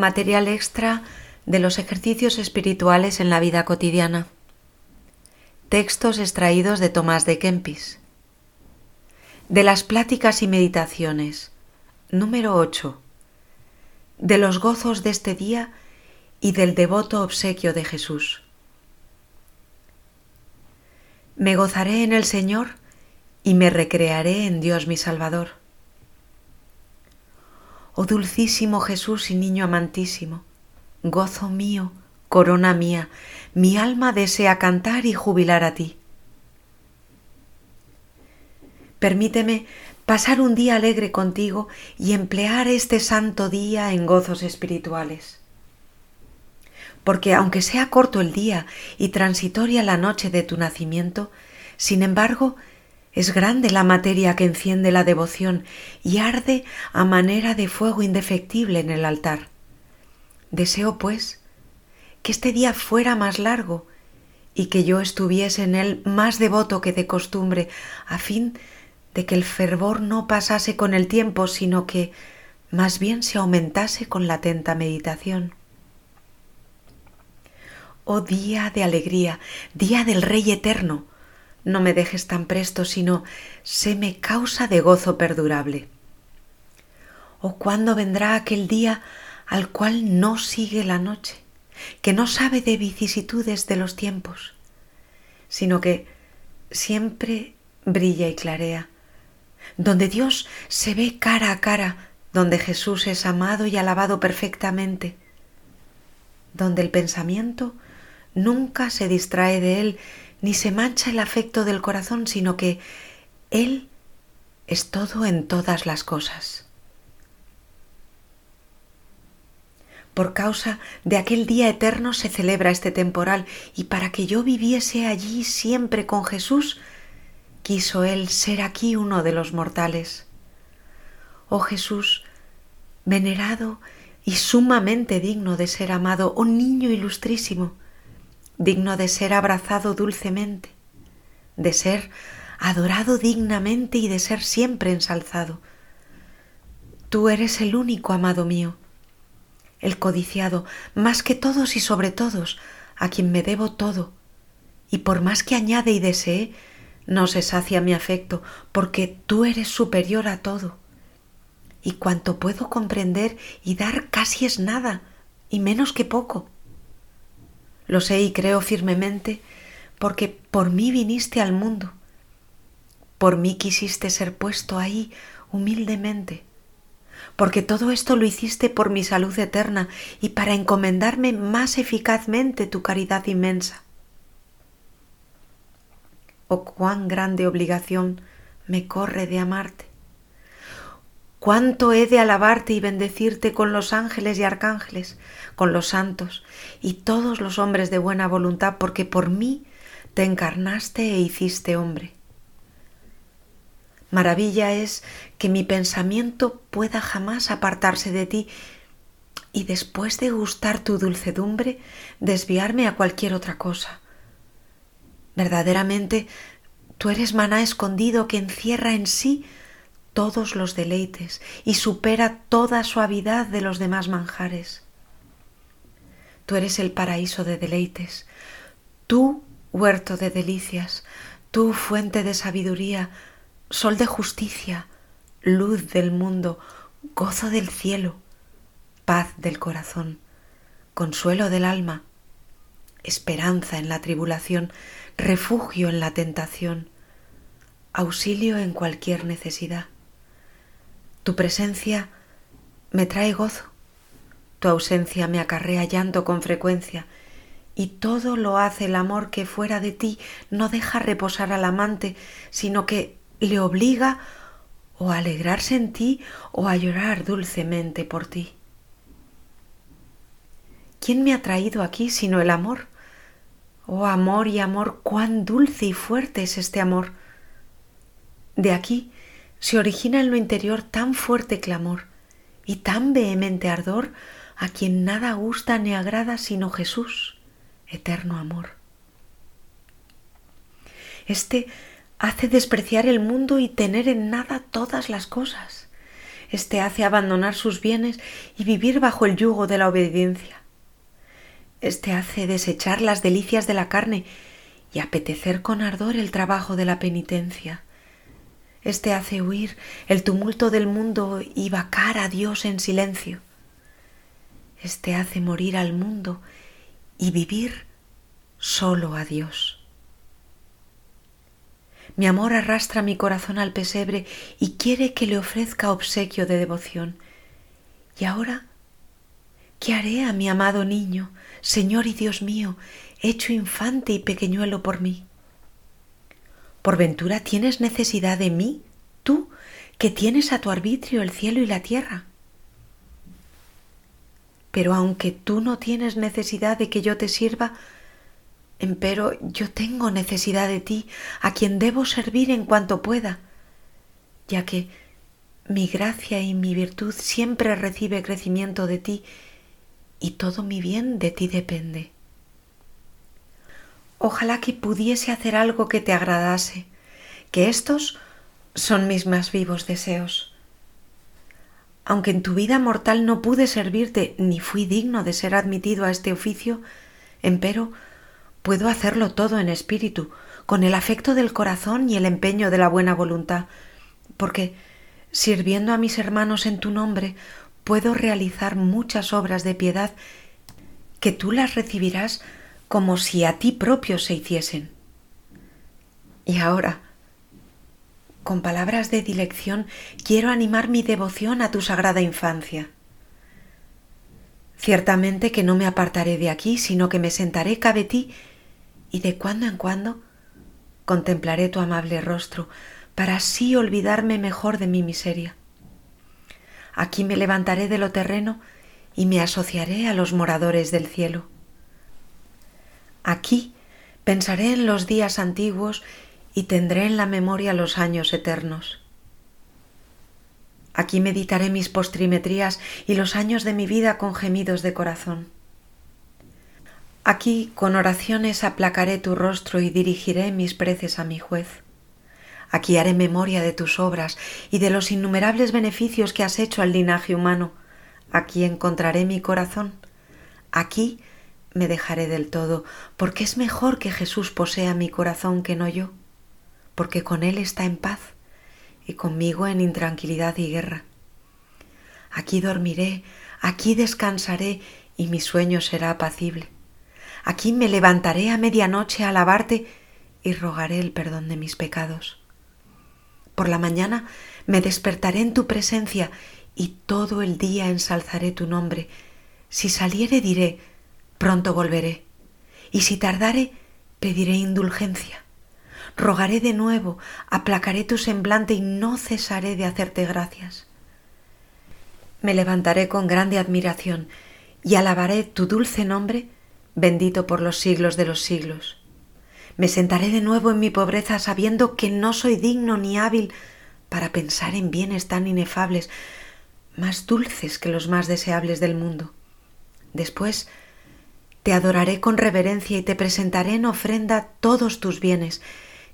Material extra de los ejercicios espirituales en la vida cotidiana. Textos extraídos de Tomás de Kempis. De las pláticas y meditaciones. Número 8. De los gozos de este día y del devoto obsequio de Jesús. Me gozaré en el Señor y me recrearé en Dios mi Salvador. Oh dulcísimo Jesús y niño amantísimo, gozo mío, corona mía, mi alma desea cantar y jubilar a ti. Permíteme pasar un día alegre contigo y emplear este santo día en gozos espirituales. Porque aunque sea corto el día y transitoria la noche de tu nacimiento, sin embargo, es grande la materia que enciende la devoción y arde a manera de fuego indefectible en el altar. Deseo, pues, que este día fuera más largo y que yo estuviese en él más devoto que de costumbre, a fin de que el fervor no pasase con el tiempo, sino que más bien se aumentase con la atenta meditación. Oh día de alegría, día del Rey eterno, no me dejes tan presto, sino séme causa de gozo perdurable. ¿O cuándo vendrá aquel día al cual no sigue la noche, que no sabe de vicisitudes de los tiempos, sino que siempre brilla y clarea, donde Dios se ve cara a cara, donde Jesús es amado y alabado perfectamente, donde el pensamiento nunca se distrae de Él ni se mancha el afecto del corazón, sino que Él es todo en todas las cosas. Por causa de aquel día eterno se celebra este temporal y para que yo viviese allí siempre con Jesús, quiso Él ser aquí uno de los mortales. Oh Jesús, venerado y sumamente digno de ser amado, oh niño ilustrísimo, digno de ser abrazado dulcemente, de ser adorado dignamente y de ser siempre ensalzado. Tú eres el único amado mío, el codiciado, más que todos y sobre todos, a quien me debo todo, y por más que añade y desee, no se sacia mi afecto, porque tú eres superior a todo. Y cuanto puedo comprender y dar casi es nada, y menos que poco. Lo sé y creo firmemente porque por mí viniste al mundo. Por mí quisiste ser puesto ahí humildemente. Porque todo esto lo hiciste por mi salud eterna y para encomendarme más eficazmente tu caridad inmensa. Oh, cuán grande obligación me corre de amarte. Cuánto he de alabarte y bendecirte con los ángeles y arcángeles, con los santos y todos los hombres de buena voluntad, porque por mí te encarnaste e hiciste hombre. Maravilla es que mi pensamiento pueda jamás apartarse de ti y después de gustar tu dulcedumbre desviarme a cualquier otra cosa. Verdaderamente, tú eres maná escondido que encierra en sí todos los deleites y supera toda suavidad de los demás manjares. Tú eres el paraíso de deleites, tú huerto de delicias, tú fuente de sabiduría, sol de justicia, luz del mundo, gozo del cielo, paz del corazón, consuelo del alma, esperanza en la tribulación, refugio en la tentación, auxilio en cualquier necesidad. Tu presencia me trae gozo, tu ausencia me acarrea llanto con frecuencia, y todo lo hace el amor que fuera de ti no deja reposar al amante, sino que le obliga o a alegrarse en ti o a llorar dulcemente por ti. ¿Quién me ha traído aquí sino el amor? Oh amor y amor, cuán dulce y fuerte es este amor. De aquí se origina en lo interior tan fuerte clamor y tan vehemente ardor a quien nada gusta ni agrada sino Jesús, eterno amor. Este hace despreciar el mundo y tener en nada todas las cosas. Este hace abandonar sus bienes y vivir bajo el yugo de la obediencia. Este hace desechar las delicias de la carne y apetecer con ardor el trabajo de la penitencia. Este hace huir el tumulto del mundo y vacar a Dios en silencio. Este hace morir al mundo y vivir solo a Dios. Mi amor arrastra mi corazón al pesebre y quiere que le ofrezca obsequio de devoción. Y ahora, ¿qué haré a mi amado niño, Señor y Dios mío, hecho infante y pequeñuelo por mí? ¿Por ventura tienes necesidad de mí, tú, que tienes a tu arbitrio el cielo y la tierra? Pero aunque tú no tienes necesidad de que yo te sirva, empero yo tengo necesidad de ti, a quien debo servir en cuanto pueda, ya que mi gracia y mi virtud siempre recibe crecimiento de ti, y todo mi bien de ti depende. Ojalá que pudiese hacer algo que te agradase, que estos son mis más vivos deseos. Aunque en tu vida mortal no pude servirte ni fui digno de ser admitido a este oficio, empero puedo hacerlo todo en espíritu, con el afecto del corazón y el empeño de la buena voluntad, porque sirviendo a mis hermanos en tu nombre, puedo realizar muchas obras de piedad que tú las recibirás como si a ti propio se hiciesen. Y ahora, con palabras de dilección, quiero animar mi devoción a tu sagrada infancia. Ciertamente que no me apartaré de aquí, sino que me sentaré cabe ti y de cuando en cuando contemplaré tu amable rostro para así olvidarme mejor de mi miseria. Aquí me levantaré de lo terreno y me asociaré a los moradores del cielo. Aquí pensaré en los días antiguos y tendré en la memoria los años eternos. Aquí meditaré mis postrimetrías y los años de mi vida con gemidos de corazón. Aquí con oraciones aplacaré tu rostro y dirigiré mis preces a mi juez. Aquí haré memoria de tus obras y de los innumerables beneficios que has hecho al linaje humano. Aquí encontraré mi corazón. Aquí me dejaré del todo, porque es mejor que Jesús posea mi corazón que no yo porque con Él está en paz y conmigo en intranquilidad y guerra. Aquí dormiré, aquí descansaré y mi sueño será apacible. Aquí me levantaré a medianoche a alabarte y rogaré el perdón de mis pecados. Por la mañana me despertaré en tu presencia y todo el día ensalzaré tu nombre. Si saliere diré, pronto volveré, y si tardare, pediré indulgencia rogaré de nuevo, aplacaré tu semblante y no cesaré de hacerte gracias. Me levantaré con grande admiración y alabaré tu dulce nombre, bendito por los siglos de los siglos. Me sentaré de nuevo en mi pobreza sabiendo que no soy digno ni hábil para pensar en bienes tan inefables, más dulces que los más deseables del mundo. Después te adoraré con reverencia y te presentaré en ofrenda todos tus bienes,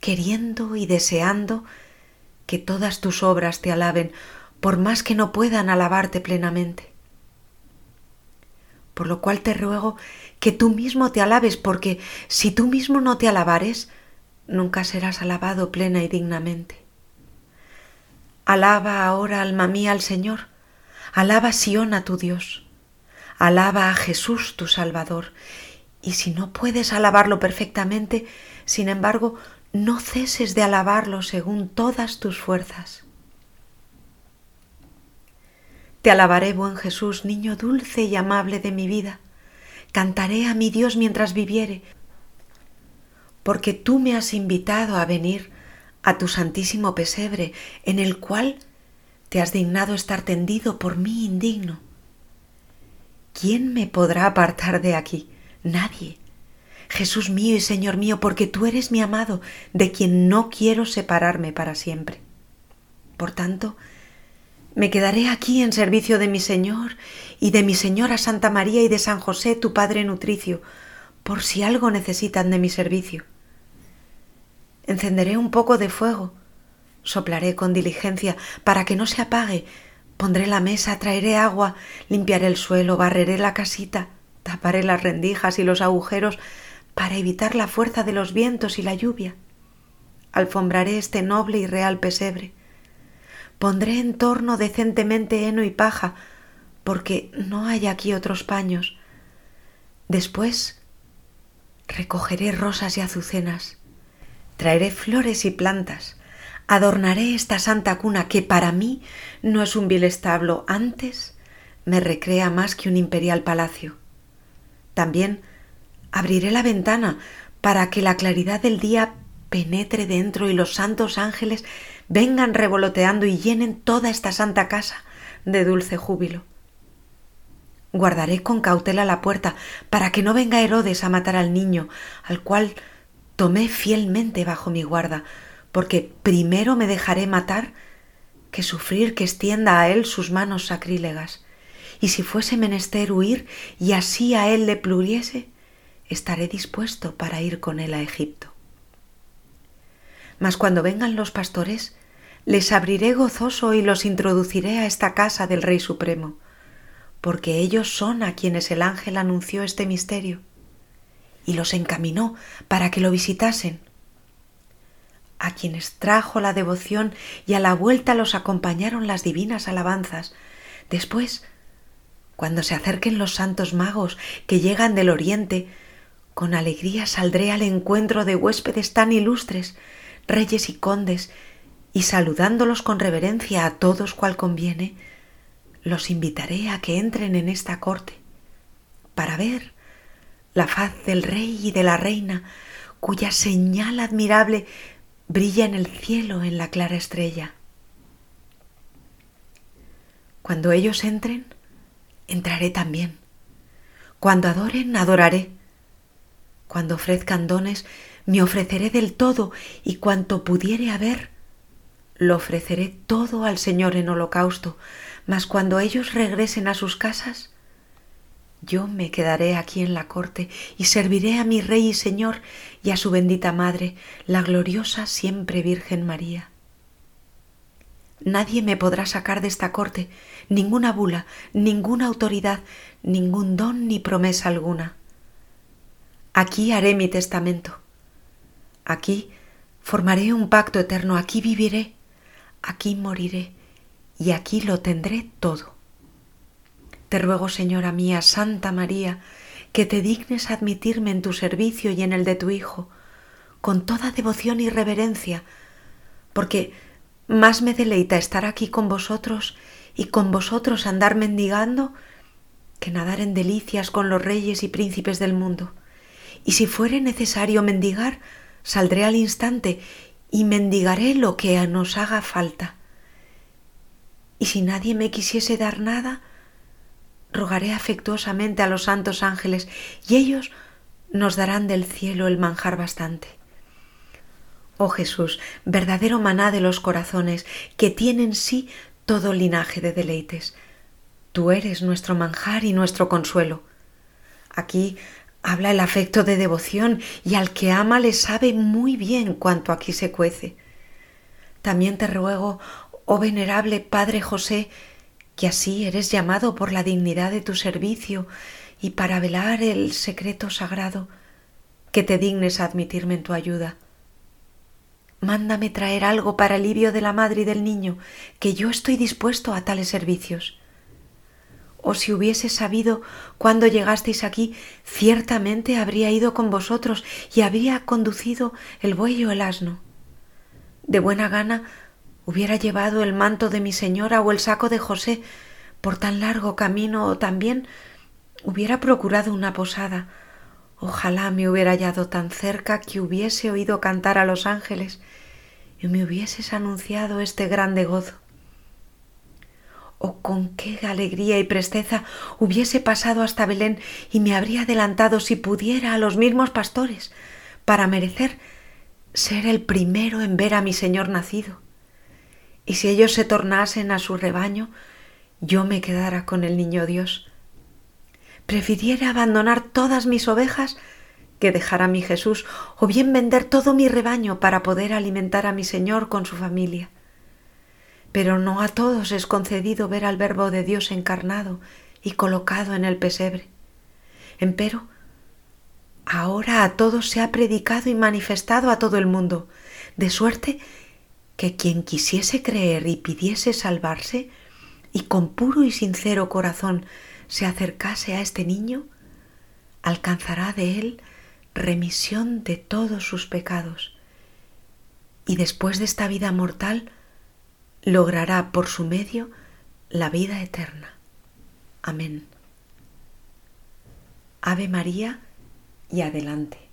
queriendo y deseando que todas tus obras te alaben, por más que no puedan alabarte plenamente. Por lo cual te ruego que tú mismo te alabes, porque si tú mismo no te alabares, nunca serás alabado plena y dignamente. Alaba ahora, alma mía, al Señor, alaba Sión a tu Dios, alaba a Jesús tu Salvador, y si no puedes alabarlo perfectamente, sin embargo, no ceses de alabarlo según todas tus fuerzas. Te alabaré, buen Jesús, niño dulce y amable de mi vida. Cantaré a mi Dios mientras viviere, porque tú me has invitado a venir a tu santísimo pesebre, en el cual te has dignado estar tendido por mí indigno. ¿Quién me podrá apartar de aquí? Nadie. Jesús mío y Señor mío, porque tú eres mi amado, de quien no quiero separarme para siempre. Por tanto, me quedaré aquí en servicio de mi Señor y de mi Señora Santa María y de San José, tu Padre nutricio, por si algo necesitan de mi servicio. Encenderé un poco de fuego, soplaré con diligencia para que no se apague, Pondré la mesa, traeré agua, limpiaré el suelo, barreré la casita, taparé las rendijas y los agujeros para evitar la fuerza de los vientos y la lluvia. Alfombraré este noble y real pesebre. Pondré en torno decentemente heno y paja, porque no hay aquí otros paños. Después recogeré rosas y azucenas, traeré flores y plantas, adornaré esta santa cuna que para mí no es un vil establo, antes me recrea más que un imperial palacio. También abriré la ventana para que la claridad del día penetre dentro y los santos ángeles vengan revoloteando y llenen toda esta santa casa de dulce júbilo. Guardaré con cautela la puerta para que no venga Herodes a matar al niño, al cual tomé fielmente bajo mi guarda, porque primero me dejaré matar que sufrir que extienda a él sus manos sacrílegas. Y si fuese menester huir y así a él le pluriese, estaré dispuesto para ir con él a Egipto. Mas cuando vengan los pastores, les abriré gozoso y los introduciré a esta casa del Rey Supremo, porque ellos son a quienes el ángel anunció este misterio, y los encaminó para que lo visitasen a quienes trajo la devoción y a la vuelta los acompañaron las divinas alabanzas. Después, cuando se acerquen los santos magos que llegan del oriente, con alegría saldré al encuentro de huéspedes tan ilustres, reyes y condes, y saludándolos con reverencia a todos cual conviene, los invitaré a que entren en esta corte, para ver la faz del rey y de la reina, cuya señal admirable brilla en el cielo en la clara estrella. Cuando ellos entren, entraré también. Cuando adoren, adoraré. Cuando ofrezcan dones, me ofreceré del todo y cuanto pudiere haber, lo ofreceré todo al Señor en holocausto, mas cuando ellos regresen a sus casas, yo me quedaré aquí en la corte y serviré a mi Rey y Señor y a su bendita Madre, la gloriosa siempre Virgen María. Nadie me podrá sacar de esta corte, ninguna bula, ninguna autoridad, ningún don ni promesa alguna. Aquí haré mi testamento. Aquí formaré un pacto eterno, aquí viviré, aquí moriré y aquí lo tendré todo. Te ruego, Señora mía, Santa María, que te dignes admitirme en tu servicio y en el de tu Hijo, con toda devoción y reverencia, porque más me deleita estar aquí con vosotros y con vosotros andar mendigando que nadar en delicias con los reyes y príncipes del mundo. Y si fuere necesario mendigar, saldré al instante y mendigaré lo que nos haga falta. Y si nadie me quisiese dar nada, rogaré afectuosamente a los santos ángeles y ellos nos darán del cielo el manjar bastante. Oh Jesús, verdadero maná de los corazones, que tiene en sí todo linaje de deleites. Tú eres nuestro manjar y nuestro consuelo. Aquí habla el afecto de devoción y al que ama le sabe muy bien cuanto aquí se cuece. También te ruego, oh venerable Padre José, que así eres llamado por la dignidad de tu servicio y para velar el secreto sagrado, que te dignes a admitirme en tu ayuda. Mándame traer algo para alivio de la madre y del niño, que yo estoy dispuesto a tales servicios. O si hubiese sabido cuándo llegasteis aquí, ciertamente habría ido con vosotros y habría conducido el buey o el asno. De buena gana hubiera llevado el manto de mi señora o el saco de José por tan largo camino o también hubiera procurado una posada. Ojalá me hubiera hallado tan cerca que hubiese oído cantar a los ángeles y me hubieses anunciado este grande gozo. Oh, con qué alegría y presteza hubiese pasado hasta Belén y me habría adelantado si pudiera a los mismos pastores para merecer ser el primero en ver a mi Señor nacido y si ellos se tornasen a su rebaño, yo me quedara con el niño Dios. Prefiriera abandonar todas mis ovejas que dejar a mi Jesús, o bien vender todo mi rebaño para poder alimentar a mi Señor con su familia. pero no a todos es concedido ver al Verbo de Dios encarnado y colocado en el pesebre. Empero, ahora a todos se ha predicado y manifestado a todo el mundo, de suerte que quien quisiese creer y pidiese salvarse, y con puro y sincero corazón se acercase a este niño, alcanzará de él remisión de todos sus pecados, y después de esta vida mortal logrará por su medio la vida eterna. Amén. Ave María y adelante.